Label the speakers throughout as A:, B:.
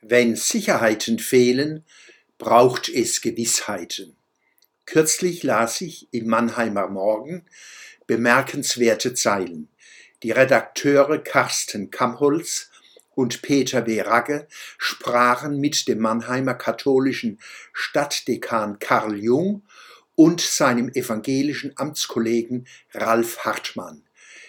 A: Wenn Sicherheiten fehlen, braucht es Gewissheiten. Kürzlich las ich im Mannheimer Morgen bemerkenswerte Zeilen. Die Redakteure Carsten Kamholz und Peter W. Ragge sprachen mit dem Mannheimer katholischen Stadtdekan Karl Jung und seinem evangelischen Amtskollegen Ralf Hartmann.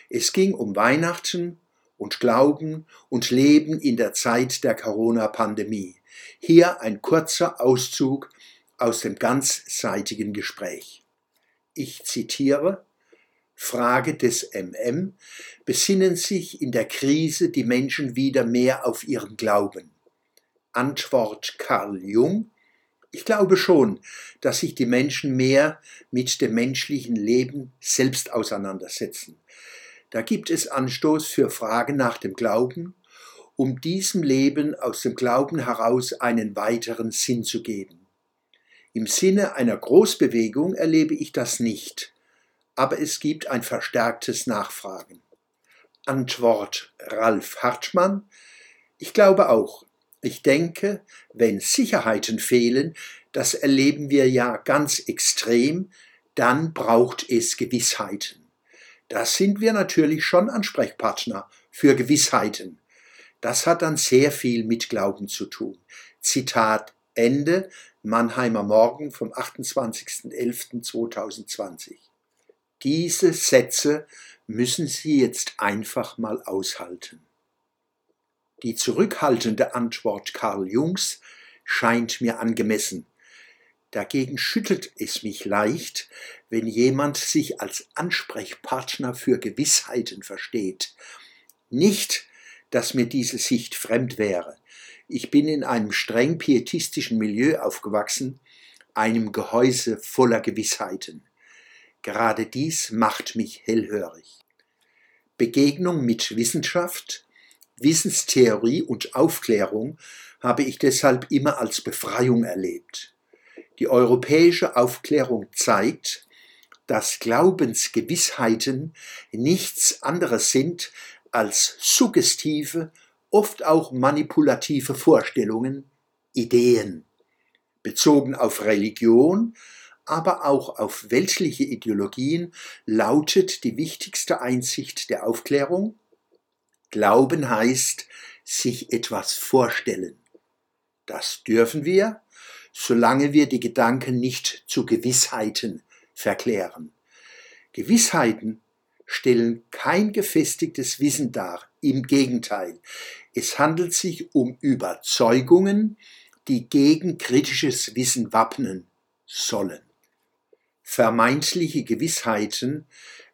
A: Es ging um Weihnachten und Glauben und Leben in der Zeit der Corona-Pandemie. Hier ein kurzer Auszug aus dem ganzseitigen Gespräch. Ich zitiere Frage des MM besinnen sich in der Krise die Menschen wieder mehr auf ihren Glauben. Antwort Karl Jung Ich glaube schon, dass sich die Menschen mehr mit dem menschlichen Leben selbst auseinandersetzen. Da gibt es Anstoß für Fragen nach dem Glauben, um diesem Leben aus dem Glauben heraus einen weiteren Sinn zu geben. Im Sinne einer Großbewegung erlebe ich das nicht, aber es gibt ein verstärktes Nachfragen. Antwort Ralf Hartmann Ich glaube auch. Ich denke, wenn Sicherheiten fehlen, das erleben wir ja ganz extrem, dann braucht es Gewissheiten. Da sind wir natürlich schon Ansprechpartner für Gewissheiten. Das hat dann sehr viel mit Glauben zu tun. Zitat Ende Mannheimer Morgen vom 28.11.2020. Diese Sätze müssen Sie jetzt einfach mal aushalten. Die zurückhaltende Antwort Karl Jungs scheint mir angemessen. Dagegen schüttelt es mich leicht, wenn jemand sich als Ansprechpartner für Gewissheiten versteht. Nicht, dass mir diese Sicht fremd wäre. Ich bin in einem streng pietistischen Milieu aufgewachsen, einem Gehäuse voller Gewissheiten. Gerade dies macht mich hellhörig. Begegnung mit Wissenschaft, Wissenstheorie und Aufklärung habe ich deshalb immer als Befreiung erlebt. Die europäische Aufklärung zeigt, dass Glaubensgewissheiten nichts anderes sind als suggestive, oft auch manipulative Vorstellungen, Ideen, bezogen auf Religion, aber auch auf weltliche Ideologien lautet die wichtigste Einsicht der Aufklärung, Glauben heißt sich etwas vorstellen. Das dürfen wir, solange wir die Gedanken nicht zu Gewissheiten verklären. Gewissheiten stellen kein gefestigtes Wissen dar, im Gegenteil, es handelt sich um Überzeugungen, die gegen kritisches Wissen wappnen sollen. Vermeintliche Gewissheiten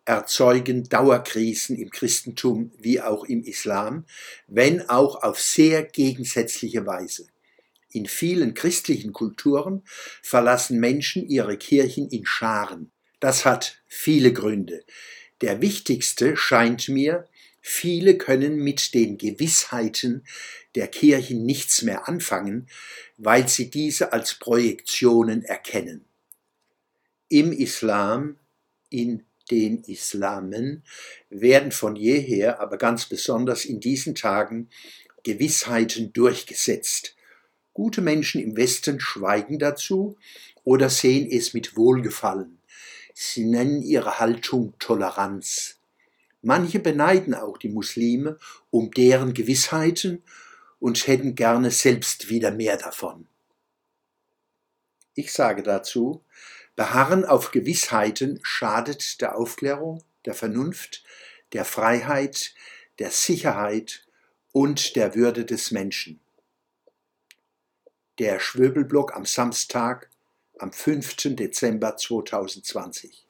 A: erzeugen Dauerkrisen im Christentum wie auch im Islam, wenn auch auf sehr gegensätzliche Weise. In vielen christlichen Kulturen verlassen Menschen ihre Kirchen in Scharen. Das hat viele Gründe. Der wichtigste scheint mir, viele können mit den Gewissheiten der Kirchen nichts mehr anfangen, weil sie diese als Projektionen erkennen. Im Islam, in den Islamen, werden von jeher, aber ganz besonders in diesen Tagen, Gewissheiten durchgesetzt. Gute Menschen im Westen schweigen dazu oder sehen es mit Wohlgefallen. Sie nennen ihre Haltung Toleranz. Manche beneiden auch die Muslime um deren Gewissheiten und hätten gerne selbst wieder mehr davon. Ich sage dazu, Beharren auf Gewissheiten schadet der Aufklärung, der Vernunft, der Freiheit, der Sicherheit und der Würde des Menschen der Schwöbelblock am Samstag, am 5. Dezember 2020.